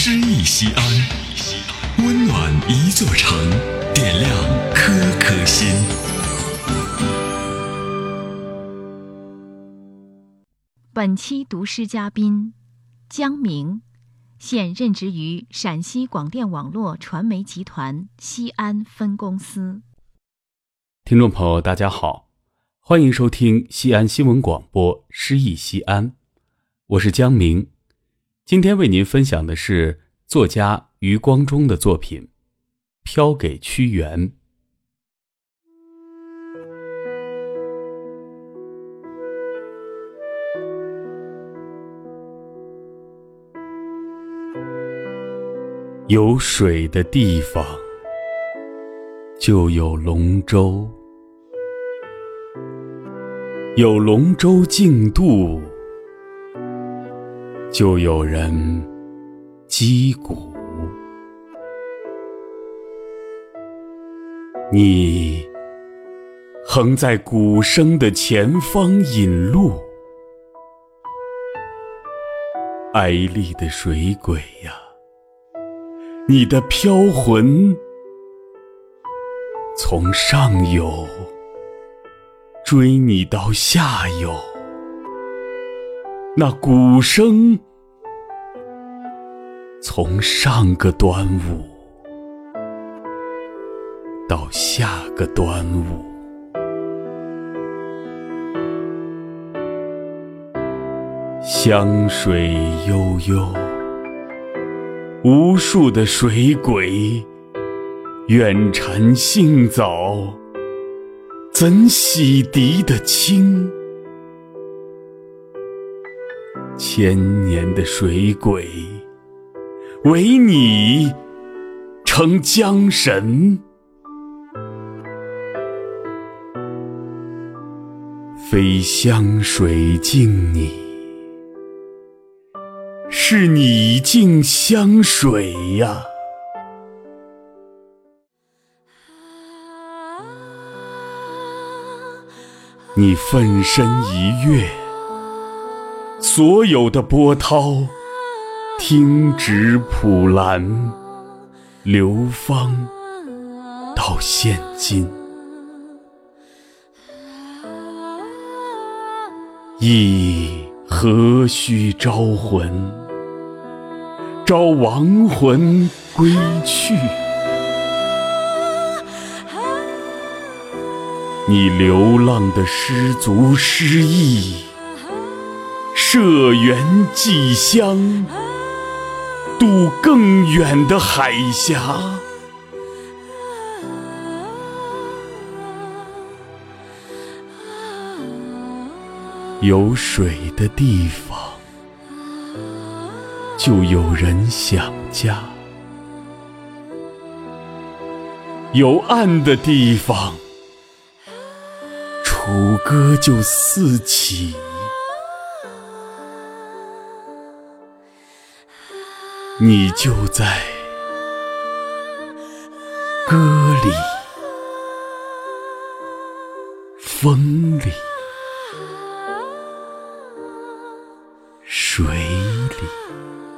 诗意西安，温暖一座城，点亮颗颗心。本期读诗嘉宾江明，现任职于陕西广电网络传媒集团西安分公司。听众朋友，大家好，欢迎收听西安新闻广播《诗意西安》，我是江明。今天为您分享的是作家余光中的作品《飘给屈原》。有水的地方就有龙舟，有龙舟竞渡。就有人击鼓，你横在鼓声的前方引路，哀丽的水鬼呀，你的飘魂从上游追你到下游。那鼓声从上个端午到下个端午，湘水悠悠，无数的水鬼远蝉杏枣，怎洗涤得清？千年的水鬼，唯你成江神，非湘水敬你，是你敬湘水呀！你奋身一跃。所有的波涛，听止普兰，流芳到现今，亦何须招魂？招亡魂归去？你流浪的失足失意。社员寄乡，渡更远的海峡。有水的地方，就有人想家；有岸的地方，楚歌就四起。你就在歌里、风里、水里。